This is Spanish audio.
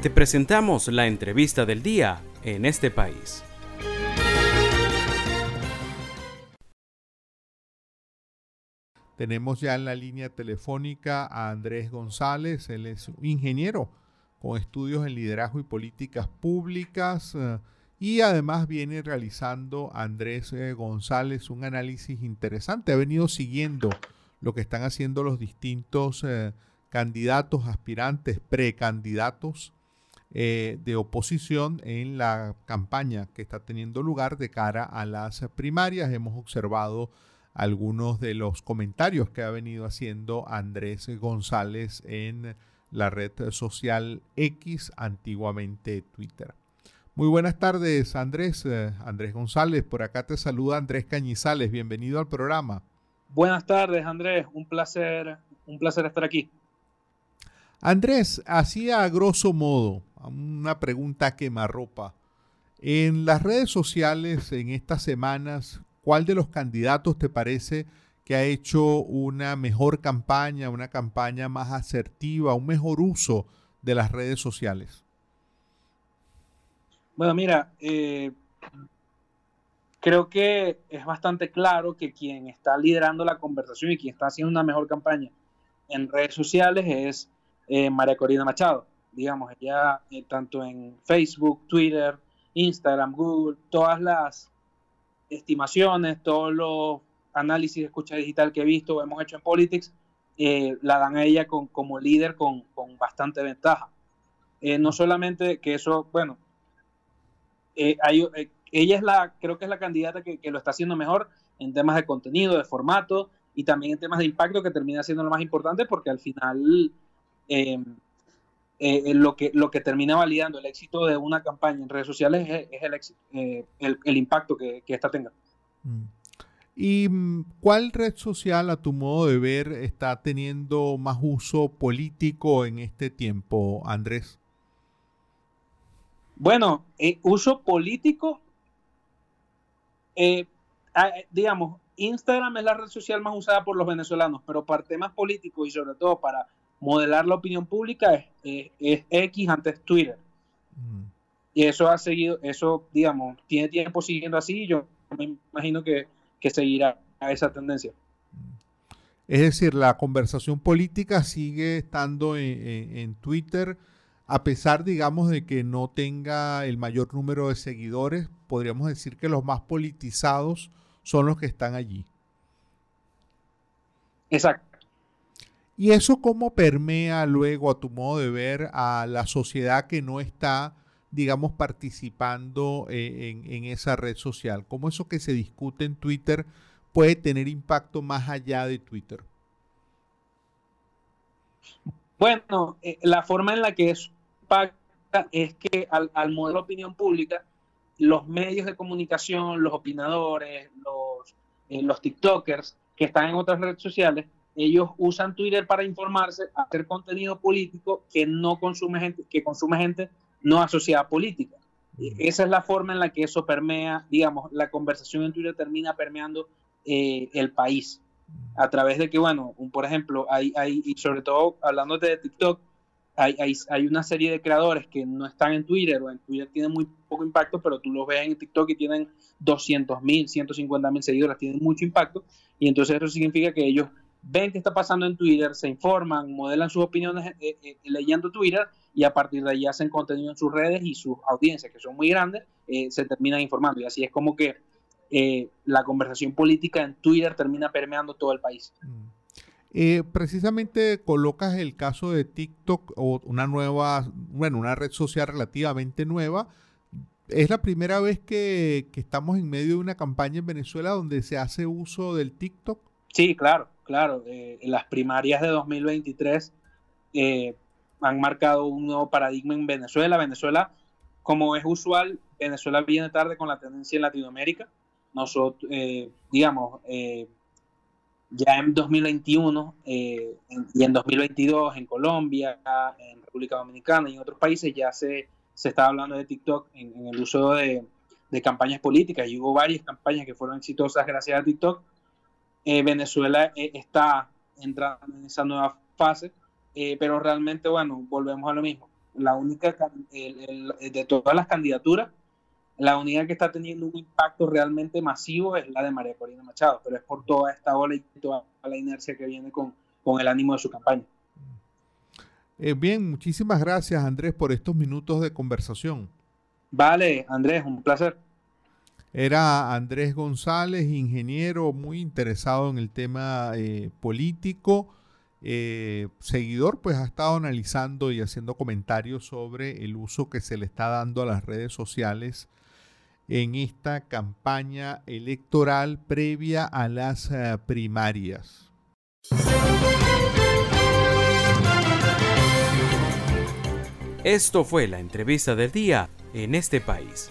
Te presentamos la entrevista del día en este país. Tenemos ya en la línea telefónica a Andrés González, él es ingeniero con estudios en liderazgo y políticas públicas eh, y además viene realizando Andrés eh, González un análisis interesante. Ha venido siguiendo lo que están haciendo los distintos eh, candidatos, aspirantes, precandidatos de oposición en la campaña que está teniendo lugar de cara a las primarias. Hemos observado algunos de los comentarios que ha venido haciendo Andrés González en la red social X, antiguamente Twitter. Muy buenas tardes, Andrés. Eh, Andrés González, por acá te saluda Andrés Cañizales. Bienvenido al programa. Buenas tardes, Andrés. Un placer, un placer estar aquí. Andrés, hacía a grosso modo una pregunta quemarropa. En las redes sociales en estas semanas, ¿cuál de los candidatos te parece que ha hecho una mejor campaña, una campaña más asertiva, un mejor uso de las redes sociales? Bueno, mira, eh, creo que es bastante claro que quien está liderando la conversación y quien está haciendo una mejor campaña en redes sociales es eh, María Corina Machado. Digamos, ella eh, tanto en Facebook, Twitter, Instagram, Google, todas las estimaciones, todos los análisis de escucha digital que he visto o hemos hecho en Politics, eh, la dan a ella con, como líder con, bastante ventaja. Eh, no solamente que eso, bueno, eh, ella es la, creo que es la candidata que, lo está haciendo mejor en temas de contenido, de formato y también en temas de impacto que termina siendo lo más importante porque al final lo, que, lo que termina validando el éxito de una campaña en redes sociales es, el, éxito, el, impacto que, que esta tenga. Mm. ¿Y mm, cuál red social, a tu modo de ver, está teniendo más uso político en este tiempo, Andrés? Bueno, eh, uso político, eh, eh, digamos, Instagram es la red social más usada por los venezolanos, pero para temas políticos y sobre todo para modelar la opinión pública es, X antes Twitter. Mm. Y eso ha seguido, eso, digamos, tiene tiempo siguiendo así. Yo me imagino que que seguirá a esa tendencia. Es decir, la conversación política sigue estando en, Twitter, a pesar, digamos, de que no tenga el mayor número de seguidores, podríamos decir que los más politizados son los que están allí. Exacto. ¿Y eso cómo permea luego, a tu modo de ver, a la sociedad que no está digamos, participando eh, en, esa red social? ¿Cómo eso que se discute en Twitter puede tener impacto más allá de Twitter? Bueno, eh, la forma en la que eso impacta es que al, modelo de opinión pública, los medios de comunicación, los opinadores, los, eh, los TikTokers que están en otras redes sociales, ellos usan Twitter para informarse, hacer contenido político que no consume gente, que consume gente no asociada política. Esa es la forma en la que eso permea, digamos, la conversación en Twitter termina permeando eh, el país. A través de que, bueno, por ejemplo, hay, hay, y sobre todo hablando de TikTok, hay, hay, hay, una serie de creadores que no están en Twitter o en Twitter tienen muy poco impacto, pero tú los ves en TikTok y tienen 200 mil, 150 mil seguidores, tienen mucho impacto. Y entonces eso significa que ellos ven qué está pasando en Twitter, se informan, modelan sus opiniones eh, eh, leyendo Twitter y a partir de ahí hacen contenido en sus redes y sus audiencias, que son muy grandes, eh, se terminan informando. Y así es como que eh, la conversación política en Twitter termina permeando todo el país. Mm. Eh, precisamente colocas el caso de TikTok o una nueva, bueno, una red social relativamente nueva. Es la primera vez que, que estamos en medio de una campaña en Venezuela donde se hace uso del TikTok. Sí, claro, claro. en las primarias de 2023 eh, han marcado un nuevo paradigma en Venezuela. Venezuela, como es usual, Venezuela viene tarde con la tendencia en Latinoamérica. Nosotros, eh, digamos, eh, ya en 2021 eh, y en 2022 en Colombia, en República Dominicana y en otros países ya se, se está hablando de TikTok en, el uso de, de, campañas políticas y hubo varias campañas que fueron exitosas gracias a TikTok. Venezuela está entrando en esa nueva fase eh, pero realmente, bueno, volvemos a lo mismo. la única, de todas las candidaturas, la única que está teniendo un impacto realmente masivo es la de María Corina Machado, pero es por toda esta ola y toda la inercia que viene con, con el ánimo de su campaña. Eh, bien, muchísimas gracias Andrés por estos minutos de conversación. Vale, Andrés, un placer. Era Andrés González, ingeniero muy interesado en el tema eh, político. Eh, seguidor, pues ha estado analizando y haciendo comentarios sobre el uso que se le está dando a las redes sociales en esta campaña electoral previa a las primarias. Esto fue la entrevista del día en este país.